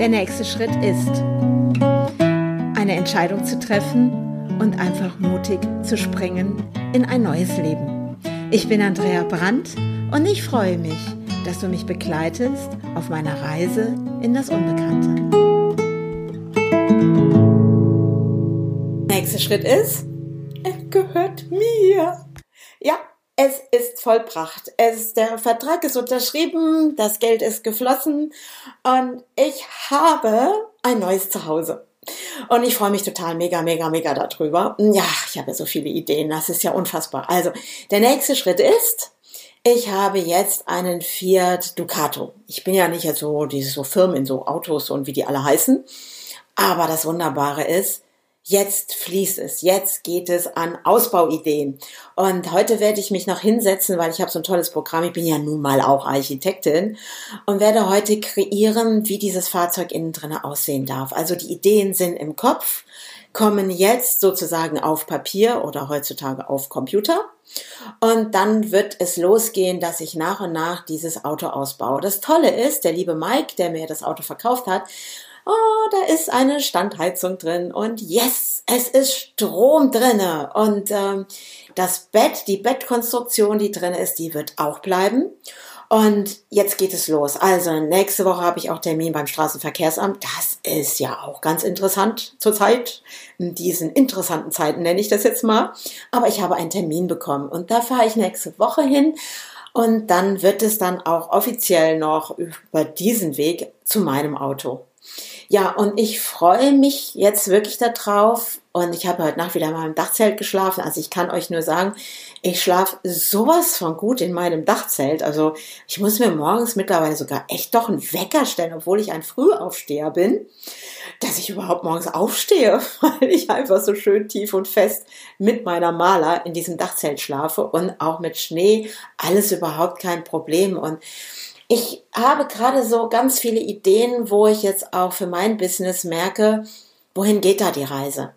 Der nächste Schritt ist, eine Entscheidung zu treffen und einfach mutig zu springen in ein neues Leben. Ich bin Andrea Brandt und ich freue mich, dass du mich begleitest auf meiner Reise in das Unbekannte. Nächster Schritt ist, er gehört es ist vollbracht. Es, der Vertrag ist unterschrieben, das Geld ist geflossen und ich habe ein neues Zuhause. Und ich freue mich total mega, mega, mega darüber. Ja, ich habe so viele Ideen, das ist ja unfassbar. Also, der nächste Schritt ist, ich habe jetzt einen Fiat Ducato. Ich bin ja nicht so diese so Firmen, so Autos und wie die alle heißen. Aber das Wunderbare ist, Jetzt fließt es, jetzt geht es an Ausbauideen. Und heute werde ich mich noch hinsetzen, weil ich habe so ein tolles Programm. Ich bin ja nun mal auch Architektin und werde heute kreieren, wie dieses Fahrzeug innen drin aussehen darf. Also die Ideen sind im Kopf, kommen jetzt sozusagen auf Papier oder heutzutage auf Computer. Und dann wird es losgehen, dass ich nach und nach dieses Auto ausbaue. Das Tolle ist, der liebe Mike, der mir das Auto verkauft hat, oh, da ist eine Standheizung drin und yes, es ist Strom drinne und ähm, das Bett, die Bettkonstruktion, die drin ist, die wird auch bleiben. Und jetzt geht es los. Also nächste Woche habe ich auch Termin beim Straßenverkehrsamt. Das ist ja auch ganz interessant zurzeit. In diesen interessanten Zeiten nenne ich das jetzt mal. Aber ich habe einen Termin bekommen und da fahre ich nächste Woche hin. Und dann wird es dann auch offiziell noch über diesen Weg zu meinem Auto. Ja, und ich freue mich jetzt wirklich darauf. Und ich habe heute Nacht wieder in meinem Dachzelt geschlafen. Also ich kann euch nur sagen, ich schlafe sowas von gut in meinem Dachzelt. Also ich muss mir morgens mittlerweile sogar echt doch einen Wecker stellen, obwohl ich ein Frühaufsteher bin, dass ich überhaupt morgens aufstehe, weil ich einfach so schön tief und fest mit meiner Maler in diesem Dachzelt schlafe und auch mit Schnee alles überhaupt kein Problem. Und ich habe gerade so ganz viele Ideen, wo ich jetzt auch für mein Business merke, wohin geht da die Reise?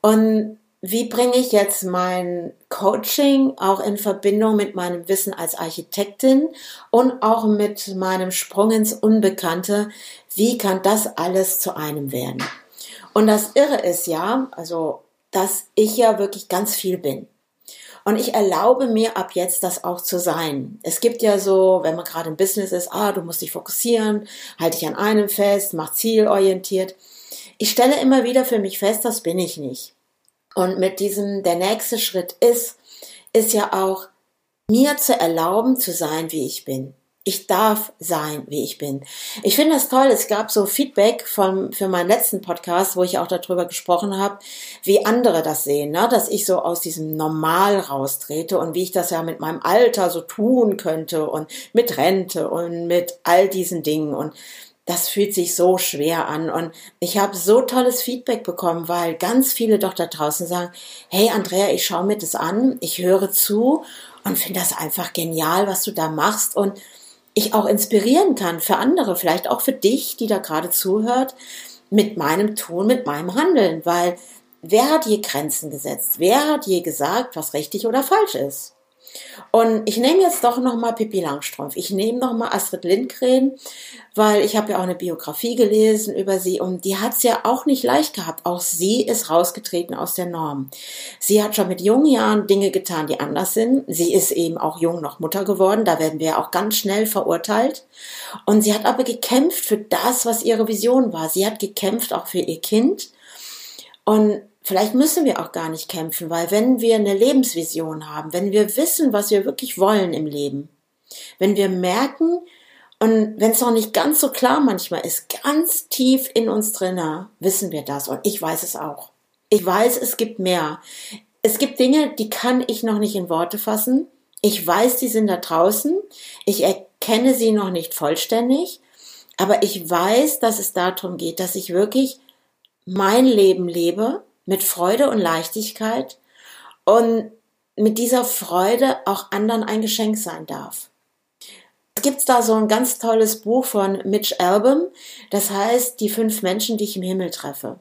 Und wie bringe ich jetzt mein Coaching auch in Verbindung mit meinem Wissen als Architektin und auch mit meinem Sprung ins Unbekannte? Wie kann das alles zu einem werden? Und das Irre ist ja, also, dass ich ja wirklich ganz viel bin. Und ich erlaube mir ab jetzt das auch zu sein. Es gibt ja so, wenn man gerade im Business ist, ah, du musst dich fokussieren, halte dich an einem fest, mach zielorientiert. Ich stelle immer wieder für mich fest, das bin ich nicht. Und mit diesem, der nächste Schritt ist, ist ja auch, mir zu erlauben zu sein, wie ich bin. Ich darf sein, wie ich bin. Ich finde das toll. Es gab so Feedback von, für meinen letzten Podcast, wo ich auch darüber gesprochen habe, wie andere das sehen, ne? dass ich so aus diesem Normal raustrete und wie ich das ja mit meinem Alter so tun könnte und mit Rente und mit all diesen Dingen. Und das fühlt sich so schwer an. Und ich habe so tolles Feedback bekommen, weil ganz viele doch da draußen sagen, hey Andrea, ich schaue mir das an, ich höre zu und finde das einfach genial, was du da machst. Und ich auch inspirieren kann für andere, vielleicht auch für dich, die da gerade zuhört, mit meinem Tun, mit meinem Handeln, weil wer hat je Grenzen gesetzt? Wer hat je gesagt, was richtig oder falsch ist? Und ich nehme jetzt doch nochmal Pippi Langstrumpf. Ich nehme nochmal Astrid Lindgren, weil ich habe ja auch eine Biografie gelesen über sie und die hat es ja auch nicht leicht gehabt. Auch sie ist rausgetreten aus der Norm. Sie hat schon mit jungen Jahren Dinge getan, die anders sind. Sie ist eben auch jung noch Mutter geworden. Da werden wir auch ganz schnell verurteilt. Und sie hat aber gekämpft für das, was ihre Vision war. Sie hat gekämpft auch für ihr Kind. Und Vielleicht müssen wir auch gar nicht kämpfen, weil wenn wir eine Lebensvision haben, wenn wir wissen, was wir wirklich wollen im Leben, wenn wir merken, und wenn es noch nicht ganz so klar manchmal ist, ganz tief in uns drinnen, wissen wir das. Und ich weiß es auch. Ich weiß, es gibt mehr. Es gibt Dinge, die kann ich noch nicht in Worte fassen. Ich weiß, die sind da draußen. Ich erkenne sie noch nicht vollständig. Aber ich weiß, dass es darum geht, dass ich wirklich mein Leben lebe mit Freude und Leichtigkeit und mit dieser Freude auch anderen ein Geschenk sein darf. Es gibt da so ein ganz tolles Buch von Mitch Album, das heißt Die fünf Menschen, die ich im Himmel treffe.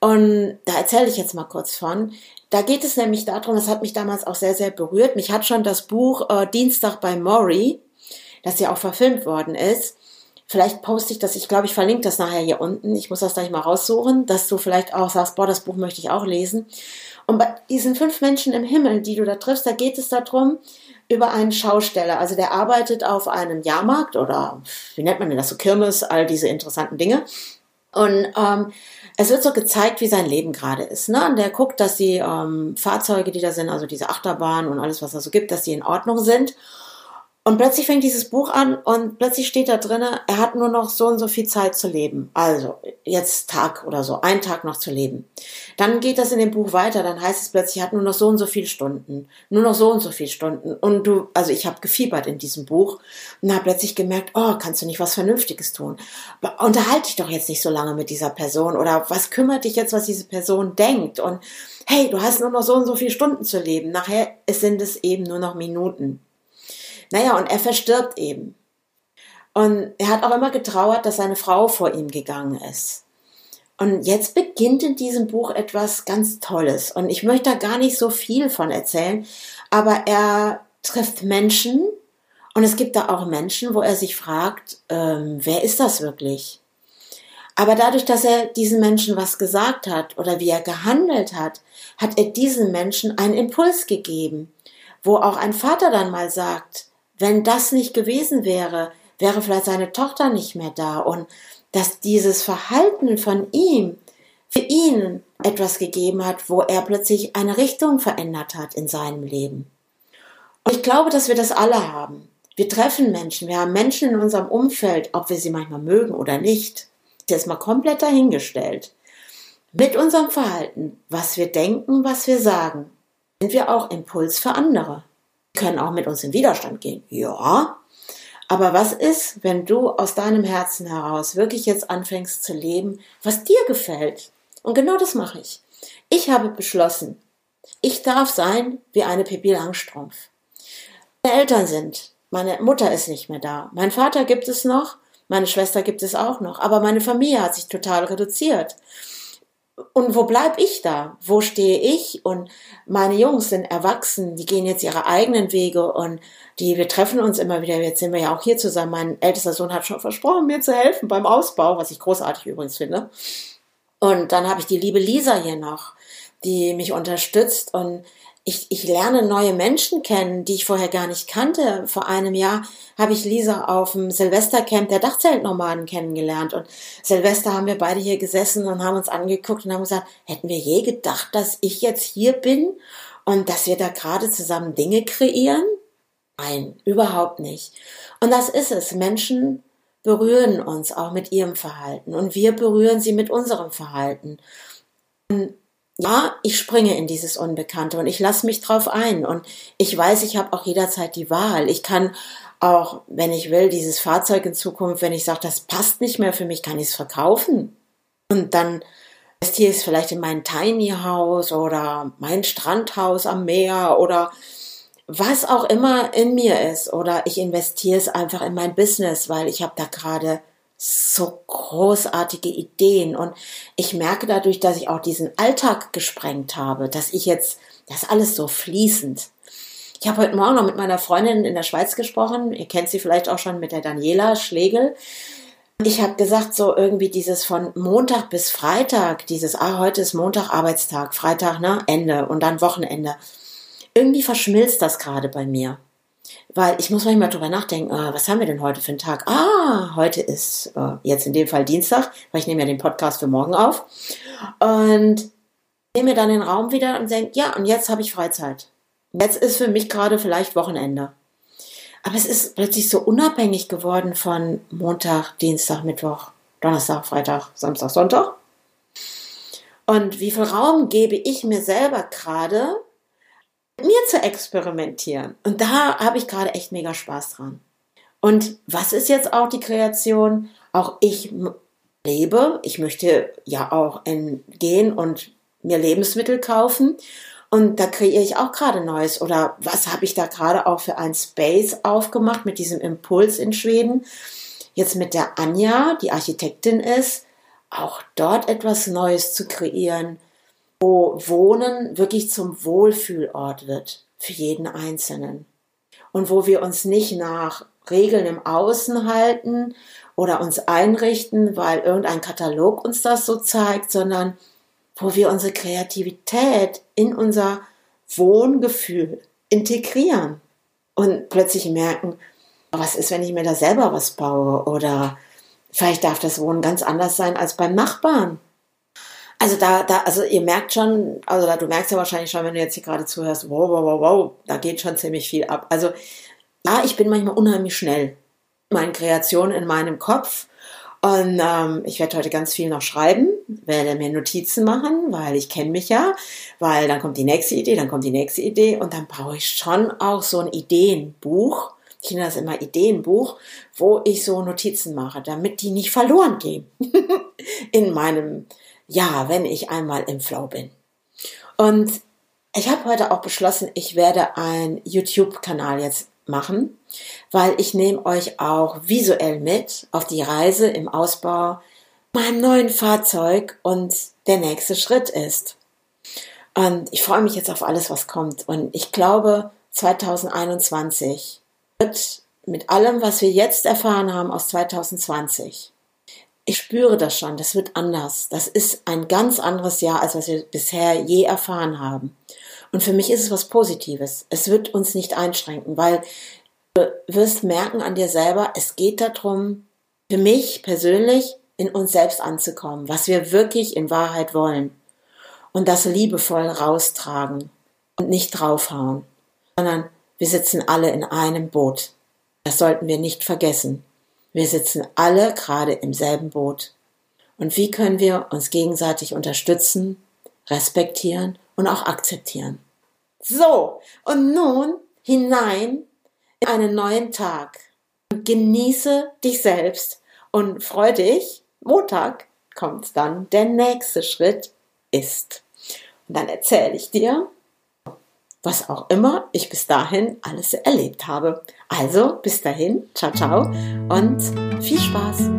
Und da erzähle ich jetzt mal kurz von. Da geht es nämlich darum, das hat mich damals auch sehr, sehr berührt. Mich hat schon das Buch äh, Dienstag bei Maury, das ja auch verfilmt worden ist, Vielleicht poste ich das, ich glaube, ich verlinke das nachher hier unten. Ich muss das gleich mal raussuchen, dass du vielleicht auch sagst, boah, das Buch möchte ich auch lesen. Und bei diesen fünf Menschen im Himmel, die du da triffst, da geht es darum, über einen Schausteller. Also der arbeitet auf einem Jahrmarkt oder wie nennt man denn das so, Kirmes, all diese interessanten Dinge. Und ähm, es wird so gezeigt, wie sein Leben gerade ist. Ne? Und der guckt, dass die ähm, Fahrzeuge, die da sind, also diese Achterbahn und alles, was da so gibt, dass die in Ordnung sind. Und plötzlich fängt dieses Buch an und plötzlich steht da drinne, er hat nur noch so und so viel Zeit zu leben. Also jetzt Tag oder so, ein Tag noch zu leben. Dann geht das in dem Buch weiter, dann heißt es plötzlich, er hat nur noch so und so viele Stunden, nur noch so und so viele Stunden. Und du, also ich habe gefiebert in diesem Buch und habe plötzlich gemerkt, oh, kannst du nicht was Vernünftiges tun? Unterhalte dich doch jetzt nicht so lange mit dieser Person oder was kümmert dich jetzt, was diese Person denkt? Und hey, du hast nur noch so und so viele Stunden zu leben. Nachher sind es eben nur noch Minuten. Naja, und er verstirbt eben. Und er hat auch immer getrauert, dass seine Frau vor ihm gegangen ist. Und jetzt beginnt in diesem Buch etwas ganz Tolles. Und ich möchte da gar nicht so viel von erzählen, aber er trifft Menschen und es gibt da auch Menschen, wo er sich fragt, ähm, wer ist das wirklich? Aber dadurch, dass er diesen Menschen was gesagt hat oder wie er gehandelt hat, hat er diesen Menschen einen Impuls gegeben, wo auch ein Vater dann mal sagt, wenn das nicht gewesen wäre, wäre vielleicht seine Tochter nicht mehr da und dass dieses Verhalten von ihm für ihn etwas gegeben hat, wo er plötzlich eine Richtung verändert hat in seinem Leben. Und ich glaube, dass wir das alle haben. Wir treffen Menschen, wir haben Menschen in unserem Umfeld, ob wir sie manchmal mögen oder nicht. Das ist mal komplett dahingestellt. Mit unserem Verhalten, was wir denken, was wir sagen, sind wir auch Impuls für andere können auch mit uns in Widerstand gehen. Ja. Aber was ist, wenn du aus deinem Herzen heraus wirklich jetzt anfängst zu leben, was dir gefällt? Und genau das mache ich. Ich habe beschlossen, ich darf sein wie eine Pippi Langstrumpf. Meine Eltern sind, meine Mutter ist nicht mehr da, mein Vater gibt es noch, meine Schwester gibt es auch noch, aber meine Familie hat sich total reduziert und wo bleib ich da? Wo stehe ich? Und meine Jungs sind erwachsen, die gehen jetzt ihre eigenen Wege und die, wir treffen uns immer wieder. Jetzt sind wir ja auch hier zusammen. Mein ältester Sohn hat schon versprochen, mir zu helfen beim Ausbau, was ich großartig übrigens finde. Und dann habe ich die liebe Lisa hier noch, die mich unterstützt und ich, ich lerne neue Menschen kennen, die ich vorher gar nicht kannte. Vor einem Jahr habe ich Lisa auf dem Silvestercamp der Dachzeltnomaden kennengelernt. Und Silvester haben wir beide hier gesessen und haben uns angeguckt und haben gesagt, hätten wir je gedacht, dass ich jetzt hier bin und dass wir da gerade zusammen Dinge kreieren? Nein, überhaupt nicht. Und das ist es. Menschen berühren uns auch mit ihrem Verhalten und wir berühren sie mit unserem Verhalten. Und ja, ich springe in dieses Unbekannte und ich lasse mich drauf ein und ich weiß, ich habe auch jederzeit die Wahl. Ich kann auch, wenn ich will, dieses Fahrzeug in Zukunft, wenn ich sage, das passt nicht mehr für mich, kann ich es verkaufen. Und dann investiere ich es vielleicht in mein Tiny House oder mein Strandhaus am Meer oder was auch immer in mir ist. Oder ich investiere es einfach in mein Business, weil ich habe da gerade so großartige Ideen und ich merke dadurch, dass ich auch diesen Alltag gesprengt habe, dass ich jetzt, das alles so fließend. Ich habe heute Morgen noch mit meiner Freundin in der Schweiz gesprochen. Ihr kennt sie vielleicht auch schon mit der Daniela Schlegel. Ich habe gesagt, so irgendwie dieses von Montag bis Freitag, dieses, ah, heute ist Montag Arbeitstag, Freitag, ne, Ende und dann Wochenende. Irgendwie verschmilzt das gerade bei mir. Weil ich muss manchmal drüber nachdenken, ah, was haben wir denn heute für einen Tag? Ah, heute ist äh, jetzt in dem Fall Dienstag, weil ich nehme ja den Podcast für morgen auf. Und nehme mir dann den Raum wieder und denke, ja, und jetzt habe ich Freizeit. Jetzt ist für mich gerade vielleicht Wochenende. Aber es ist plötzlich so unabhängig geworden von Montag, Dienstag, Mittwoch, Donnerstag, Freitag, Samstag, Sonntag. Und wie viel Raum gebe ich mir selber gerade, mir zu experimentieren. Und da habe ich gerade echt mega Spaß dran. Und was ist jetzt auch die Kreation? Auch ich lebe. Ich möchte ja auch gehen und mir Lebensmittel kaufen. Und da kreiere ich auch gerade Neues. Oder was habe ich da gerade auch für ein Space aufgemacht mit diesem Impuls in Schweden? Jetzt mit der Anja, die Architektin ist, auch dort etwas Neues zu kreieren wo Wohnen wirklich zum Wohlfühlort wird für jeden Einzelnen. Und wo wir uns nicht nach Regeln im Außen halten oder uns einrichten, weil irgendein Katalog uns das so zeigt, sondern wo wir unsere Kreativität in unser Wohngefühl integrieren und plötzlich merken, was ist, wenn ich mir da selber was baue oder vielleicht darf das Wohnen ganz anders sein als beim Nachbarn. Also da, da, also ihr merkt schon, also da, du merkst ja wahrscheinlich schon, wenn du jetzt hier gerade zuhörst, wow, wow, wow, wow, da geht schon ziemlich viel ab. Also ja, ich bin manchmal unheimlich schnell. Meine Kreation in meinem Kopf. Und ähm, ich werde heute ganz viel noch schreiben, werde mir Notizen machen, weil ich kenne mich ja, weil dann kommt die nächste Idee, dann kommt die nächste Idee und dann brauche ich schon auch so ein Ideenbuch. Ich nenne das immer Ideenbuch, wo ich so Notizen mache, damit die nicht verloren gehen in meinem, ja, wenn ich einmal im Flow bin. Und ich habe heute auch beschlossen, ich werde einen YouTube-Kanal jetzt machen, weil ich nehme euch auch visuell mit auf die Reise im Ausbau meinem neuen Fahrzeug und der nächste Schritt ist. Und ich freue mich jetzt auf alles, was kommt. Und ich glaube, 2021 wird mit allem, was wir jetzt erfahren haben aus 2020, ich spüre das schon, das wird anders. Das ist ein ganz anderes Jahr, als was wir bisher je erfahren haben. Und für mich ist es was Positives. Es wird uns nicht einschränken, weil du wirst merken an dir selber, es geht darum, für mich persönlich in uns selbst anzukommen, was wir wirklich in Wahrheit wollen. Und das liebevoll raustragen und nicht draufhauen, sondern wir sitzen alle in einem Boot. Das sollten wir nicht vergessen. Wir sitzen alle gerade im selben Boot. Und wie können wir uns gegenseitig unterstützen, respektieren und auch akzeptieren. So, und nun hinein in einen neuen Tag. Genieße dich selbst und freu dich. Montag kommt dann der nächste Schritt ist. Und dann erzähle ich dir, was auch immer ich bis dahin alles erlebt habe. Also bis dahin, ciao, ciao und viel Spaß.